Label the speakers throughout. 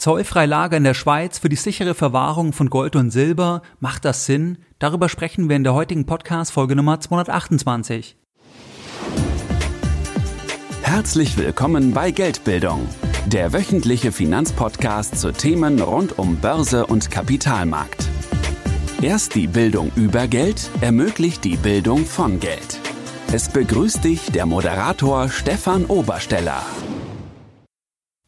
Speaker 1: Zollfrei Lager in der Schweiz für die sichere Verwahrung von Gold und Silber, macht das Sinn? Darüber sprechen wir in der heutigen Podcast Folge Nummer 228.
Speaker 2: Herzlich willkommen bei Geldbildung, der wöchentliche Finanzpodcast zu Themen rund um Börse und Kapitalmarkt. Erst die Bildung über Geld ermöglicht die Bildung von Geld. Es begrüßt dich der Moderator Stefan Obersteller.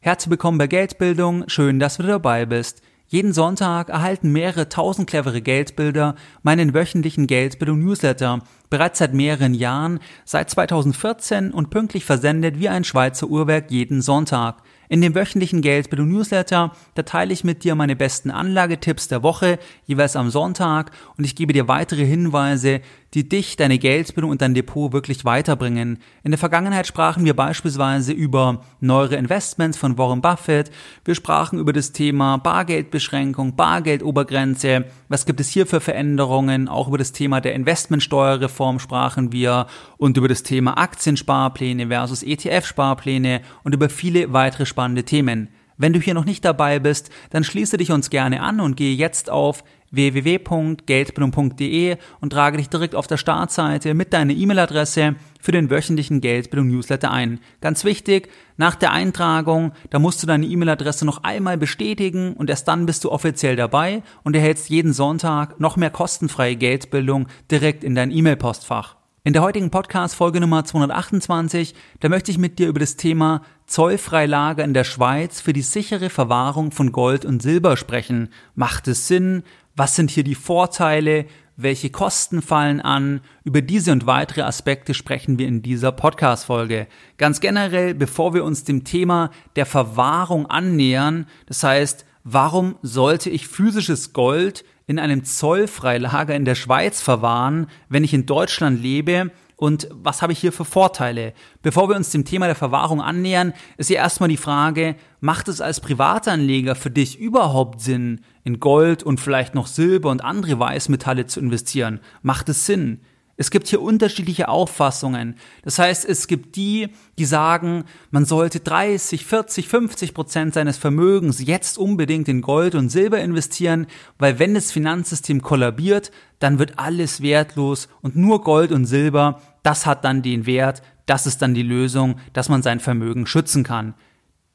Speaker 1: Herzlich willkommen bei Geldbildung, schön, dass du dabei bist. Jeden Sonntag erhalten mehrere tausend clevere Geldbilder meinen wöchentlichen Geldbildung Newsletter, bereits seit mehreren Jahren, seit 2014 und pünktlich versendet wie ein Schweizer Uhrwerk jeden Sonntag. In dem wöchentlichen Geldbildung Newsletter, da teile ich mit dir meine besten Anlagetipps der Woche, jeweils am Sonntag, und ich gebe dir weitere Hinweise, die dich, deine Geldbildung und dein Depot wirklich weiterbringen. In der Vergangenheit sprachen wir beispielsweise über neuere Investments von Warren Buffett, wir sprachen über das Thema Bargeldbeschränkung, Bargeldobergrenze, was gibt es hier für Veränderungen, auch über das Thema der Investmentsteuerreform sprachen wir und über das Thema Aktiensparpläne versus ETF-Sparpläne und über viele weitere spannende Themen. Wenn du hier noch nicht dabei bist, dann schließe dich uns gerne an und gehe jetzt auf www.geldbildung.de und trage dich direkt auf der Startseite mit deiner E-Mail-Adresse für den wöchentlichen Geldbildung-Newsletter ein. Ganz wichtig, nach der Eintragung, da musst du deine E-Mail-Adresse noch einmal bestätigen und erst dann bist du offiziell dabei und erhältst jeden Sonntag noch mehr kostenfreie Geldbildung direkt in dein E-Mail-Postfach. In der heutigen Podcast Folge Nummer 228, da möchte ich mit dir über das Thema Zollfreilager in der Schweiz für die sichere Verwahrung von Gold und Silber sprechen. Macht es Sinn? Was sind hier die Vorteile? Welche Kosten fallen an? Über diese und weitere Aspekte sprechen wir in dieser Podcast-Folge. Ganz generell, bevor wir uns dem Thema der Verwahrung annähern, das heißt, warum sollte ich physisches Gold in einem Zollfreilager in der Schweiz verwahren, wenn ich in Deutschland lebe? Und was habe ich hier für Vorteile? Bevor wir uns dem Thema der Verwahrung annähern, ist hier erstmal die Frage, macht es als Privatanleger für dich überhaupt Sinn, in Gold und vielleicht noch Silber und andere Weißmetalle zu investieren? Macht es Sinn? Es gibt hier unterschiedliche Auffassungen. Das heißt, es gibt die, die sagen, man sollte 30, 40, 50 Prozent seines Vermögens jetzt unbedingt in Gold und Silber investieren, weil wenn das Finanzsystem kollabiert, dann wird alles wertlos und nur Gold und Silber, das hat dann den Wert, das ist dann die Lösung, dass man sein Vermögen schützen kann.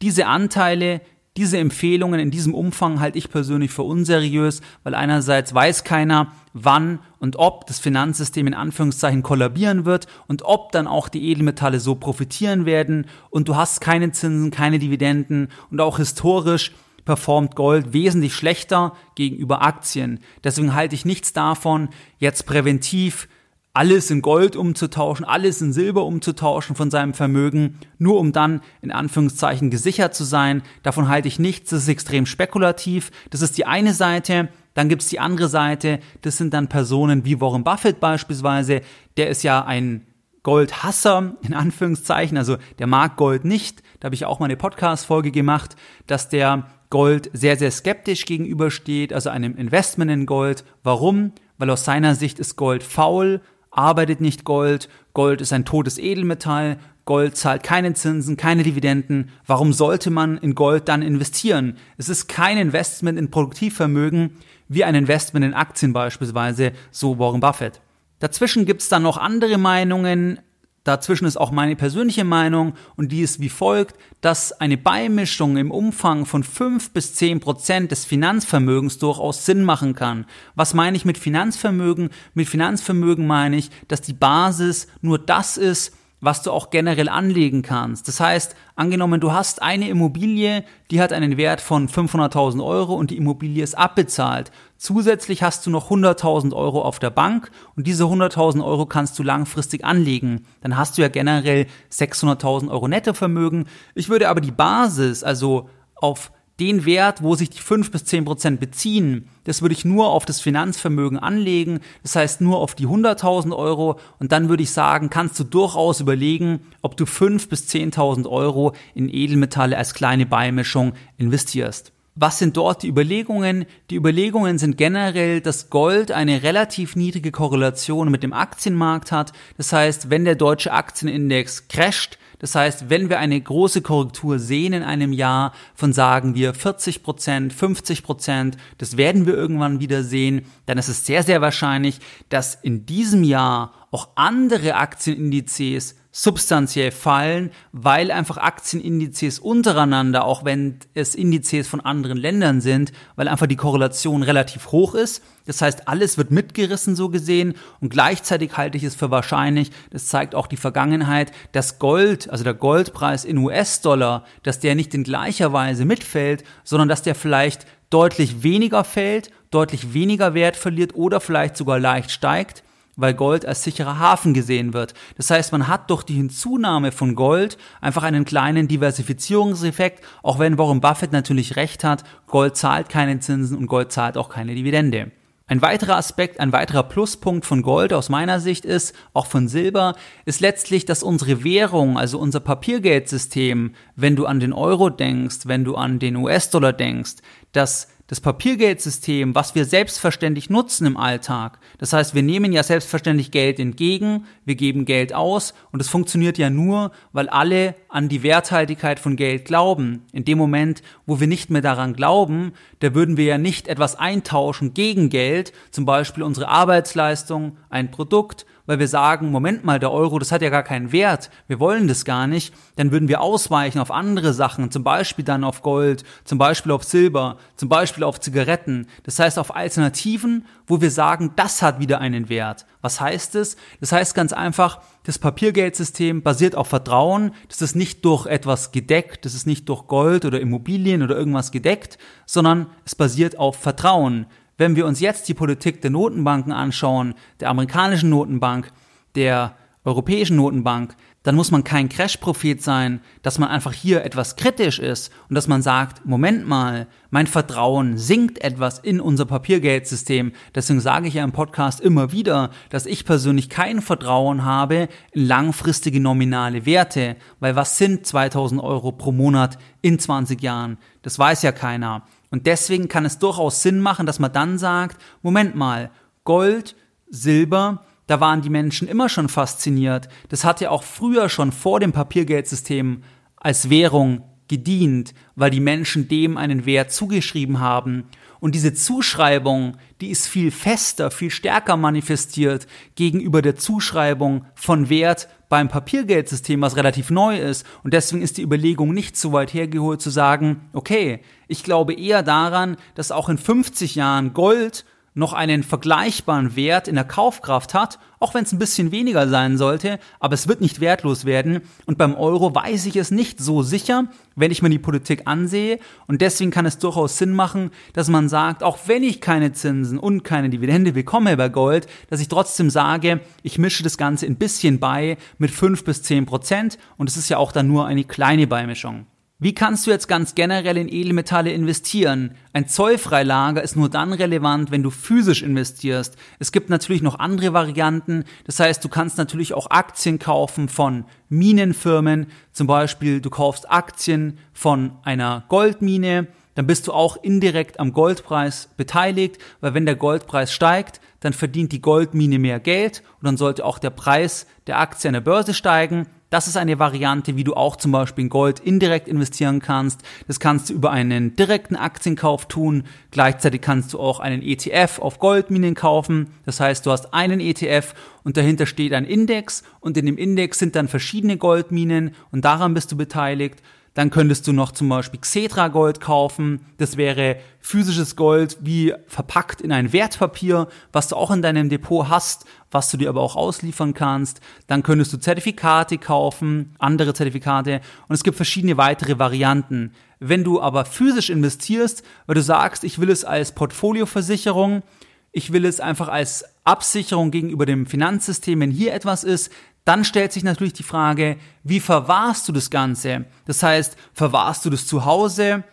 Speaker 1: Diese Anteile, diese Empfehlungen in diesem Umfang halte ich persönlich für unseriös, weil einerseits weiß keiner, wann und ob das Finanzsystem in Anführungszeichen kollabieren wird und ob dann auch die Edelmetalle so profitieren werden und du hast keine Zinsen, keine Dividenden und auch historisch performt Gold wesentlich schlechter gegenüber Aktien. Deswegen halte ich nichts davon, jetzt präventiv alles in Gold umzutauschen, alles in Silber umzutauschen von seinem Vermögen, nur um dann in Anführungszeichen gesichert zu sein. Davon halte ich nichts, das ist extrem spekulativ. Das ist die eine Seite. Dann gibt's die andere Seite, das sind dann Personen wie Warren Buffett beispielsweise, der ist ja ein Goldhasser, in Anführungszeichen, also der mag Gold nicht. Da habe ich auch mal eine Podcast-Folge gemacht, dass der Gold sehr, sehr skeptisch gegenübersteht, also einem Investment in Gold. Warum? Weil aus seiner Sicht ist Gold faul, arbeitet nicht Gold, Gold ist ein totes Edelmetall, Gold zahlt keine Zinsen, keine Dividenden. Warum sollte man in Gold dann investieren? Es ist kein Investment in Produktivvermögen wie ein Investment in Aktien beispielsweise, so Warren Buffett. Dazwischen gibt's dann noch andere Meinungen, Dazwischen ist auch meine persönliche Meinung und die ist wie folgt, dass eine Beimischung im Umfang von fünf bis zehn Prozent des Finanzvermögens durchaus Sinn machen kann. Was meine ich mit Finanzvermögen? Mit Finanzvermögen meine ich, dass die Basis nur das ist, was du auch generell anlegen kannst. Das heißt, angenommen, du hast eine Immobilie, die hat einen Wert von 500.000 Euro und die Immobilie ist abbezahlt. Zusätzlich hast du noch 100.000 Euro auf der Bank und diese 100.000 Euro kannst du langfristig anlegen. Dann hast du ja generell 600.000 Euro Nettovermögen. Ich würde aber die Basis, also auf den Wert, wo sich die 5 bis 10 Prozent beziehen, das würde ich nur auf das Finanzvermögen anlegen, das heißt nur auf die 100.000 Euro und dann würde ich sagen, kannst du durchaus überlegen, ob du 5 bis 10.000 Euro in Edelmetalle als kleine Beimischung investierst. Was sind dort die Überlegungen? Die Überlegungen sind generell, dass Gold eine relativ niedrige Korrelation mit dem Aktienmarkt hat. Das heißt, wenn der deutsche Aktienindex crasht, Das heißt, wenn wir eine große Korrektur sehen in einem Jahr von sagen wir 40 Prozent, 50 Prozent, das werden wir irgendwann wieder sehen, dann ist es sehr, sehr wahrscheinlich, dass in diesem Jahr auch andere Aktienindizes substanziell fallen, weil einfach Aktienindizes untereinander, auch wenn es Indizes von anderen Ländern sind, weil einfach die Korrelation relativ hoch ist. Das heißt, alles wird mitgerissen so gesehen und gleichzeitig halte ich es für wahrscheinlich, das zeigt auch die Vergangenheit, dass Gold, also der Goldpreis in US-Dollar, dass der nicht in gleicher Weise mitfällt, sondern dass der vielleicht deutlich weniger fällt, deutlich weniger Wert verliert oder vielleicht sogar leicht steigt weil Gold als sicherer Hafen gesehen wird. Das heißt, man hat durch die Hinzunahme von Gold einfach einen kleinen Diversifizierungseffekt, auch wenn Warren Buffett natürlich recht hat, Gold zahlt keine Zinsen und Gold zahlt auch keine Dividende. Ein weiterer Aspekt, ein weiterer Pluspunkt von Gold aus meiner Sicht ist, auch von Silber, ist letztlich, dass unsere Währung, also unser Papiergeldsystem, wenn du an den Euro denkst, wenn du an den US-Dollar denkst, dass das Papiergeldsystem, was wir selbstverständlich nutzen im Alltag. Das heißt, wir nehmen ja selbstverständlich Geld entgegen, wir geben Geld aus und es funktioniert ja nur, weil alle an die Werthaltigkeit von Geld glauben. In dem Moment, wo wir nicht mehr daran glauben, da würden wir ja nicht etwas eintauschen gegen Geld, zum Beispiel unsere Arbeitsleistung, ein Produkt weil wir sagen, Moment mal, der Euro, das hat ja gar keinen Wert, wir wollen das gar nicht, dann würden wir ausweichen auf andere Sachen, zum Beispiel dann auf Gold, zum Beispiel auf Silber, zum Beispiel auf Zigaretten. Das heißt auf Alternativen, wo wir sagen, das hat wieder einen Wert. Was heißt es? Das heißt ganz einfach, das Papiergeldsystem basiert auf Vertrauen. Das ist nicht durch etwas gedeckt, das ist nicht durch Gold oder Immobilien oder irgendwas gedeckt, sondern es basiert auf Vertrauen. Wenn wir uns jetzt die Politik der Notenbanken anschauen, der amerikanischen Notenbank, der europäischen Notenbank, dann muss man kein Crash-Prophet sein, dass man einfach hier etwas kritisch ist und dass man sagt, Moment mal, mein Vertrauen sinkt etwas in unser Papiergeldsystem. Deswegen sage ich ja im Podcast immer wieder, dass ich persönlich kein Vertrauen habe in langfristige nominale Werte, weil was sind 2000 Euro pro Monat in 20 Jahren? Das weiß ja keiner. Und deswegen kann es durchaus Sinn machen, dass man dann sagt, Moment mal, Gold, Silber, da waren die Menschen immer schon fasziniert. Das hat ja auch früher schon vor dem Papiergeldsystem als Währung gedient, weil die Menschen dem einen Wert zugeschrieben haben. Und diese Zuschreibung, die ist viel fester, viel stärker manifestiert gegenüber der Zuschreibung von Wert beim Papiergeldsystem, was relativ neu ist. Und deswegen ist die Überlegung nicht so weit hergeholt zu sagen, okay, ich glaube eher daran, dass auch in 50 Jahren Gold noch einen vergleichbaren Wert in der Kaufkraft hat, auch wenn es ein bisschen weniger sein sollte, aber es wird nicht wertlos werden. Und beim Euro weiß ich es nicht so sicher, wenn ich mir die Politik ansehe. Und deswegen kann es durchaus Sinn machen, dass man sagt, auch wenn ich keine Zinsen und keine Dividende bekomme bei Gold, dass ich trotzdem sage, ich mische das Ganze ein bisschen bei mit fünf bis zehn Prozent. Und es ist ja auch dann nur eine kleine Beimischung. Wie kannst du jetzt ganz generell in Edelmetalle investieren? Ein Zollfreilager ist nur dann relevant, wenn du physisch investierst. Es gibt natürlich noch andere Varianten. Das heißt, du kannst natürlich auch Aktien kaufen von Minenfirmen. Zum Beispiel, du kaufst Aktien von einer Goldmine. Dann bist du auch indirekt am Goldpreis beteiligt, weil wenn der Goldpreis steigt, dann verdient die Goldmine mehr Geld und dann sollte auch der Preis der Aktie an der Börse steigen das ist eine Variante, wie du auch zum Beispiel in Gold indirekt investieren kannst. Das kannst du über einen direkten Aktienkauf tun. Gleichzeitig kannst du auch einen ETF auf Goldminen kaufen. Das heißt, du hast einen ETF und dahinter steht ein Index und in dem Index sind dann verschiedene Goldminen und daran bist du beteiligt. Dann könntest du noch zum Beispiel Xetra Gold kaufen. Das wäre physisches Gold wie verpackt in ein Wertpapier, was du auch in deinem Depot hast, was du dir aber auch ausliefern kannst. Dann könntest du Zertifikate kaufen, andere Zertifikate und es gibt verschiedene weitere Varianten. Wenn du aber physisch investierst, weil du sagst, ich will es als Portfolioversicherung, ich will es einfach als Absicherung gegenüber dem Finanzsystem, wenn hier etwas ist, dann stellt sich natürlich die Frage, wie verwahrst du das Ganze? Das heißt, verwahrst du das zu Hause?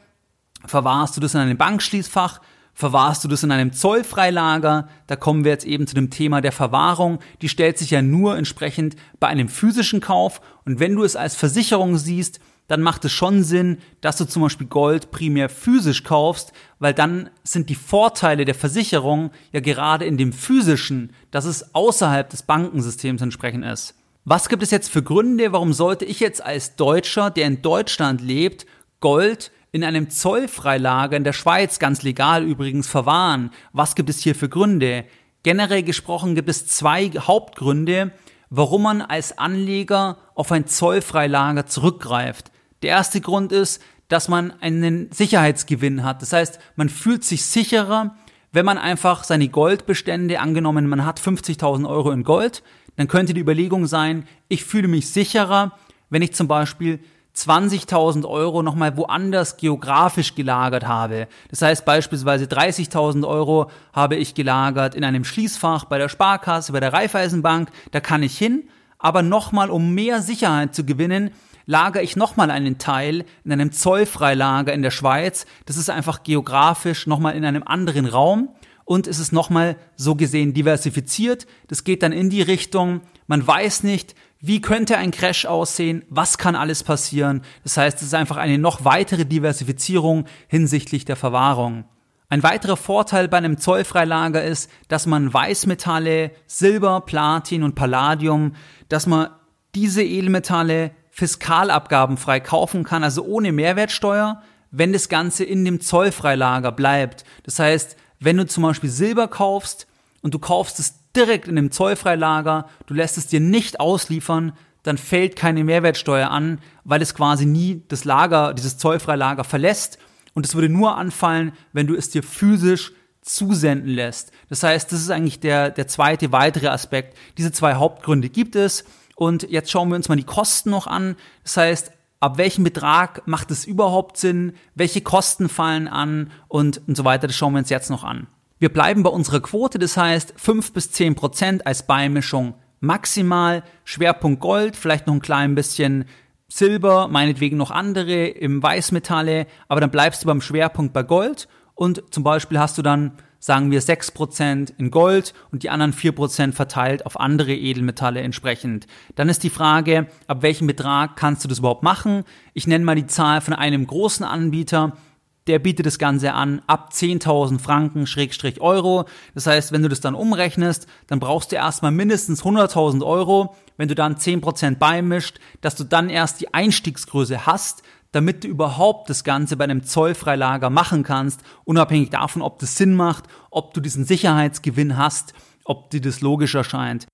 Speaker 1: Verwahrst du das in einem Bankschließfach? Verwahrst du das in einem Zollfreilager? Da kommen wir jetzt eben zu dem Thema der Verwahrung. Die stellt sich ja nur entsprechend bei einem physischen Kauf. Und wenn du es als Versicherung siehst, dann macht es schon Sinn, dass du zum Beispiel Gold primär physisch kaufst, weil dann sind die Vorteile der Versicherung ja gerade in dem physischen, dass es außerhalb des Bankensystems entsprechend ist. Was gibt es jetzt für Gründe, warum sollte ich jetzt als Deutscher, der in Deutschland lebt, Gold in einem Zollfreilager in der Schweiz, ganz legal übrigens, verwahren? Was gibt es hier für Gründe? Generell gesprochen gibt es zwei Hauptgründe, warum man als Anleger auf ein Zollfreilager zurückgreift. Der erste Grund ist, dass man einen Sicherheitsgewinn hat. Das heißt, man fühlt sich sicherer, wenn man einfach seine Goldbestände, angenommen man hat 50.000 Euro in Gold, dann könnte die Überlegung sein, ich fühle mich sicherer, wenn ich zum Beispiel 20.000 Euro nochmal woanders geografisch gelagert habe. Das heißt beispielsweise 30.000 Euro habe ich gelagert in einem Schließfach bei der Sparkasse, bei der Raiffeisenbank, da kann ich hin, aber nochmal um mehr Sicherheit zu gewinnen, lagere ich nochmal einen Teil in einem Zollfreilager in der Schweiz. Das ist einfach geografisch nochmal in einem anderen Raum und es ist nochmal so gesehen diversifiziert. Das geht dann in die Richtung, man weiß nicht, wie könnte ein Crash aussehen, was kann alles passieren. Das heißt, es ist einfach eine noch weitere Diversifizierung hinsichtlich der Verwahrung. Ein weiterer Vorteil bei einem Zollfreilager ist, dass man Weißmetalle, Silber, Platin und Palladium, dass man diese Edelmetalle fiskalabgabenfrei kaufen kann, also ohne Mehrwertsteuer, wenn das Ganze in dem Zollfreilager bleibt. Das heißt, wenn du zum Beispiel Silber kaufst und du kaufst es direkt in dem Zollfreilager, du lässt es dir nicht ausliefern, dann fällt keine Mehrwertsteuer an, weil es quasi nie das Lager, dieses Zollfreilager verlässt. Und es würde nur anfallen, wenn du es dir physisch zusenden lässt. Das heißt, das ist eigentlich der, der zweite weitere Aspekt. Diese zwei Hauptgründe gibt es. Und jetzt schauen wir uns mal die Kosten noch an. Das heißt, ab welchem Betrag macht es überhaupt Sinn, welche Kosten fallen an und, und so weiter. Das schauen wir uns jetzt noch an. Wir bleiben bei unserer Quote, das heißt 5 bis 10 Prozent als Beimischung maximal. Schwerpunkt Gold, vielleicht noch ein klein bisschen Silber, meinetwegen noch andere im Weißmetalle, aber dann bleibst du beim Schwerpunkt bei Gold und zum Beispiel hast du dann sagen wir 6% in Gold und die anderen 4% verteilt auf andere Edelmetalle entsprechend. Dann ist die Frage, ab welchem Betrag kannst du das überhaupt machen? Ich nenne mal die Zahl von einem großen Anbieter, der bietet das Ganze an ab 10.000 Franken Schrägstrich Euro. Das heißt, wenn du das dann umrechnest, dann brauchst du erstmal mindestens 100.000 Euro. Wenn du dann 10% beimischt, dass du dann erst die Einstiegsgröße hast, damit du überhaupt das Ganze bei einem Zollfreilager machen kannst, unabhängig davon, ob das Sinn macht, ob du diesen Sicherheitsgewinn hast, ob dir das logisch erscheint.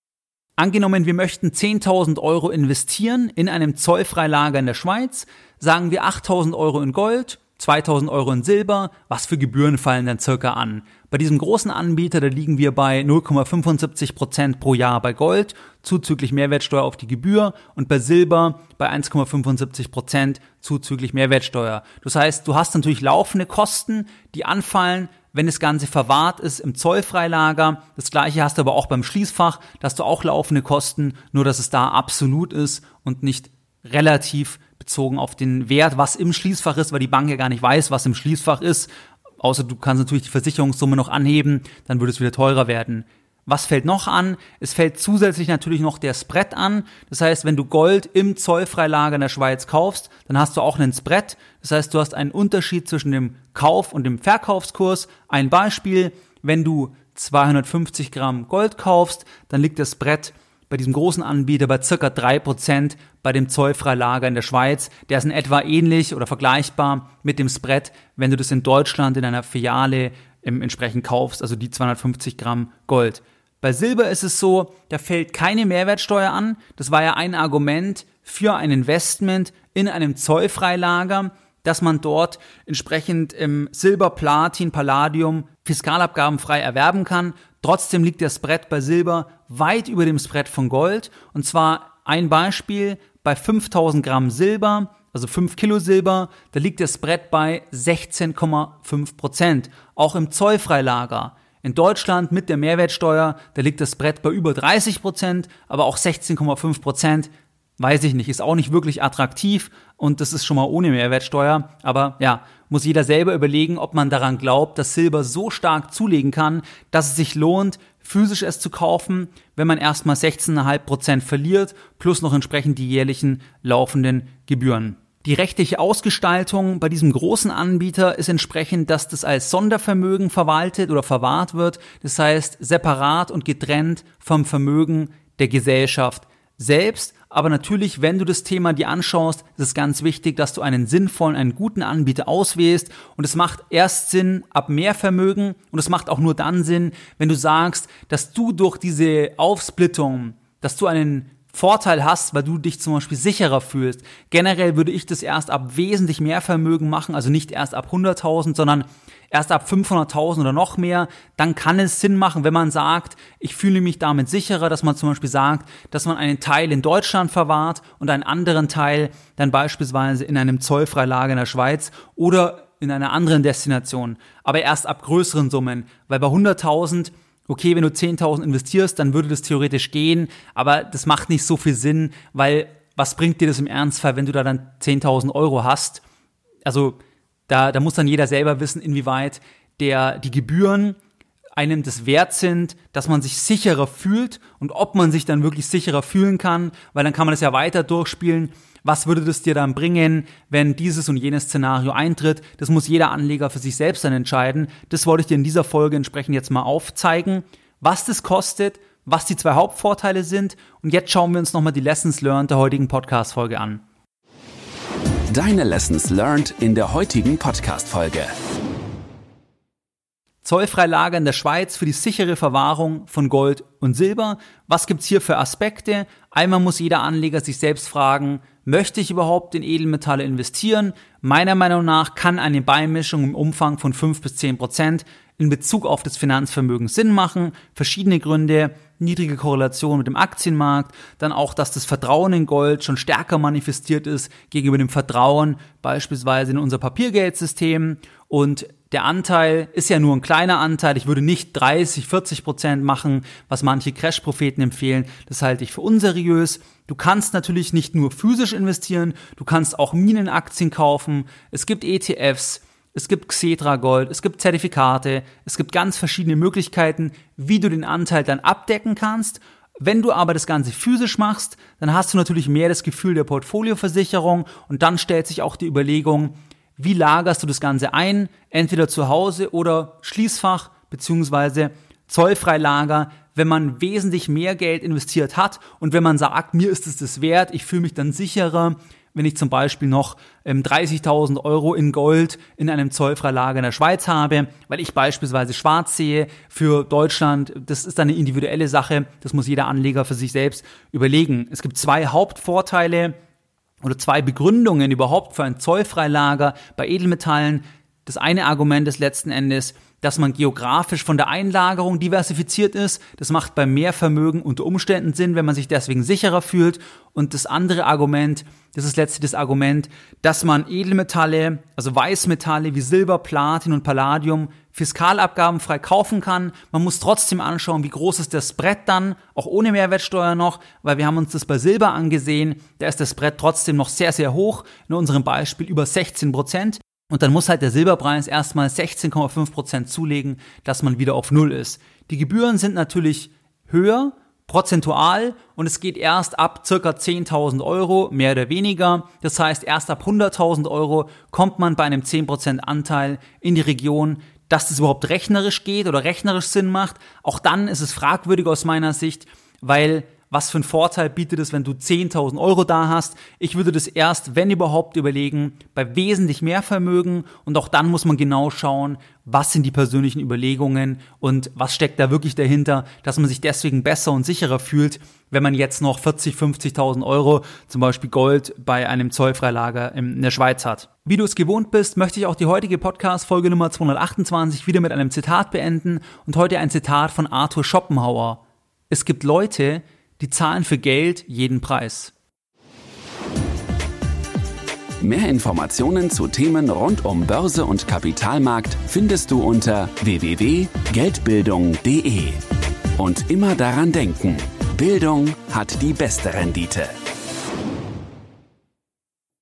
Speaker 1: Angenommen, wir möchten 10.000 Euro investieren in einem Zollfreilager in der Schweiz, sagen wir 8.000 Euro in Gold, 2000 Euro in Silber, was für Gebühren fallen dann circa an? Bei diesem großen Anbieter, da liegen wir bei 0,75 Prozent pro Jahr bei Gold, zuzüglich Mehrwertsteuer auf die Gebühr und bei Silber bei 1,75 Prozent zuzüglich Mehrwertsteuer. Das heißt, du hast natürlich laufende Kosten, die anfallen, wenn das Ganze verwahrt ist im Zollfreilager. Das gleiche hast du aber auch beim Schließfach, da hast du auch laufende Kosten, nur dass es da absolut ist und nicht relativ bezogen auf den Wert, was im Schließfach ist, weil die Bank ja gar nicht weiß, was im Schließfach ist. Außer du kannst natürlich die Versicherungssumme noch anheben, dann würde es wieder teurer werden. Was fällt noch an? Es fällt zusätzlich natürlich noch der Spread an. Das heißt, wenn du Gold im Zollfreilager in der Schweiz kaufst, dann hast du auch einen Spread. Das heißt, du hast einen Unterschied zwischen dem Kauf- und dem Verkaufskurs. Ein Beispiel, wenn du 250 Gramm Gold kaufst, dann liegt das Spread bei diesem großen Anbieter bei circa drei Prozent bei dem Zollfreilager in der Schweiz. Der ist in etwa ähnlich oder vergleichbar mit dem Spread, wenn du das in Deutschland in einer Filiale ähm, entsprechend kaufst, also die 250 Gramm Gold. Bei Silber ist es so, da fällt keine Mehrwertsteuer an. Das war ja ein Argument für ein Investment in einem Zollfreilager, dass man dort entsprechend im Silber, Platin, Palladium fiskalabgabenfrei erwerben kann. Trotzdem liegt der Spread bei Silber weit über dem Spread von Gold. Und zwar ein Beispiel bei 5000 Gramm Silber, also 5 Kilo Silber, da liegt der Spread bei 16,5 Prozent. Auch im Zollfreilager. In Deutschland mit der Mehrwertsteuer, da liegt das Spread bei über 30 Prozent, aber auch 16,5 Prozent, weiß ich nicht, ist auch nicht wirklich attraktiv und das ist schon mal ohne Mehrwertsteuer. Aber ja, muss jeder selber überlegen, ob man daran glaubt, dass Silber so stark zulegen kann, dass es sich lohnt, physisch es zu kaufen, wenn man erstmal 16,5 Prozent verliert, plus noch entsprechend die jährlichen laufenden Gebühren. Die rechtliche Ausgestaltung bei diesem großen Anbieter ist entsprechend, dass das als Sondervermögen verwaltet oder verwahrt wird. Das heißt, separat und getrennt vom Vermögen der Gesellschaft selbst, aber natürlich, wenn du das Thema dir anschaust, ist es ganz wichtig, dass du einen sinnvollen, einen guten Anbieter auswählst. Und es macht erst Sinn ab mehr Vermögen. Und es macht auch nur dann Sinn, wenn du sagst, dass du durch diese Aufsplittung, dass du einen Vorteil hast, weil du dich zum Beispiel sicherer fühlst. Generell würde ich das erst ab wesentlich mehr Vermögen machen, also nicht erst ab 100.000, sondern erst ab 500.000 oder noch mehr. Dann kann es Sinn machen, wenn man sagt, ich fühle mich damit sicherer, dass man zum Beispiel sagt, dass man einen Teil in Deutschland verwahrt und einen anderen Teil dann beispielsweise in einem Zollfreilager in der Schweiz oder in einer anderen Destination. Aber erst ab größeren Summen, weil bei 100.000 okay, wenn du 10.000 investierst, dann würde das theoretisch gehen, aber das macht nicht so viel Sinn, weil was bringt dir das im Ernstfall, wenn du da dann 10.000 Euro hast? Also da, da muss dann jeder selber wissen, inwieweit der, die Gebühren einem das wert sind, dass man sich sicherer fühlt und ob man sich dann wirklich sicherer fühlen kann, weil dann kann man das ja weiter durchspielen was würde das dir dann bringen, wenn dieses und jenes Szenario eintritt? Das muss jeder Anleger für sich selbst dann entscheiden. Das wollte ich dir in dieser Folge entsprechend jetzt mal aufzeigen, was das kostet, was die zwei Hauptvorteile sind. Und jetzt schauen wir uns nochmal die Lessons Learned der heutigen Podcast-Folge an.
Speaker 2: Deine Lessons Learned in der heutigen Podcast-Folge.
Speaker 1: Zollfreilager in der Schweiz für die sichere Verwahrung von Gold und Silber. Was gibt's hier für Aspekte? Einmal muss jeder Anleger sich selbst fragen, Möchte ich überhaupt in Edelmetalle investieren? Meiner Meinung nach kann eine Beimischung im Umfang von 5 bis 10 Prozent in Bezug auf das Finanzvermögen Sinn machen. Verschiedene Gründe, niedrige Korrelation mit dem Aktienmarkt, dann auch, dass das Vertrauen in Gold schon stärker manifestiert ist gegenüber dem Vertrauen beispielsweise in unser Papiergeldsystem und der Anteil ist ja nur ein kleiner Anteil. Ich würde nicht 30, 40 Prozent machen, was manche Crash-Propheten empfehlen. Das halte ich für unseriös. Du kannst natürlich nicht nur physisch investieren, du kannst auch Minenaktien kaufen. Es gibt ETFs, es gibt Xetra Gold, es gibt Zertifikate, es gibt ganz verschiedene Möglichkeiten, wie du den Anteil dann abdecken kannst. Wenn du aber das Ganze physisch machst, dann hast du natürlich mehr das Gefühl der Portfolioversicherung und dann stellt sich auch die Überlegung, wie lagerst du das Ganze ein? Entweder zu Hause oder Schließfach beziehungsweise Zollfreilager, wenn man wesentlich mehr Geld investiert hat und wenn man sagt, mir ist es das wert, ich fühle mich dann sicherer, wenn ich zum Beispiel noch ähm, 30.000 Euro in Gold in einem Zollfreilager in der Schweiz habe, weil ich beispielsweise schwarz sehe für Deutschland. Das ist dann eine individuelle Sache. Das muss jeder Anleger für sich selbst überlegen. Es gibt zwei Hauptvorteile oder zwei Begründungen überhaupt für ein Zollfreilager bei Edelmetallen. Das eine Argument ist letzten Endes, dass man geografisch von der Einlagerung diversifiziert ist. Das macht bei Mehrvermögen unter Umständen Sinn, wenn man sich deswegen sicherer fühlt. Und das andere Argument, das ist letztlich das Argument, dass man Edelmetalle, also Weißmetalle wie Silber, Platin und Palladium fiskalabgabenfrei kaufen kann. Man muss trotzdem anschauen, wie groß ist das Brett dann, auch ohne Mehrwertsteuer noch, weil wir haben uns das bei Silber angesehen. Da ist das Brett trotzdem noch sehr, sehr hoch. In unserem Beispiel über 16 Prozent. Und dann muss halt der Silberpreis erstmal 16,5 Prozent zulegen, dass man wieder auf Null ist. Die Gebühren sind natürlich höher, prozentual, und es geht erst ab circa 10.000 Euro, mehr oder weniger. Das heißt, erst ab 100.000 Euro kommt man bei einem 10% Anteil in die Region, dass das überhaupt rechnerisch geht oder rechnerisch Sinn macht. Auch dann ist es fragwürdig aus meiner Sicht, weil was für einen Vorteil bietet es, wenn du 10.000 Euro da hast. Ich würde das erst, wenn überhaupt, überlegen, bei wesentlich mehr Vermögen und auch dann muss man genau schauen, was sind die persönlichen Überlegungen und was steckt da wirklich dahinter, dass man sich deswegen besser und sicherer fühlt, wenn man jetzt noch 40, 50.000 Euro, zum Beispiel Gold, bei einem Zollfreilager in der Schweiz hat. Wie du es gewohnt bist, möchte ich auch die heutige Podcast-Folge Nummer 228 wieder mit einem Zitat beenden und heute ein Zitat von Arthur Schopenhauer. Es gibt Leute, die zahlen für Geld jeden Preis.
Speaker 2: Mehr Informationen zu Themen rund um Börse und Kapitalmarkt findest du unter www.geldbildung.de. Und immer daran denken, Bildung hat die beste Rendite.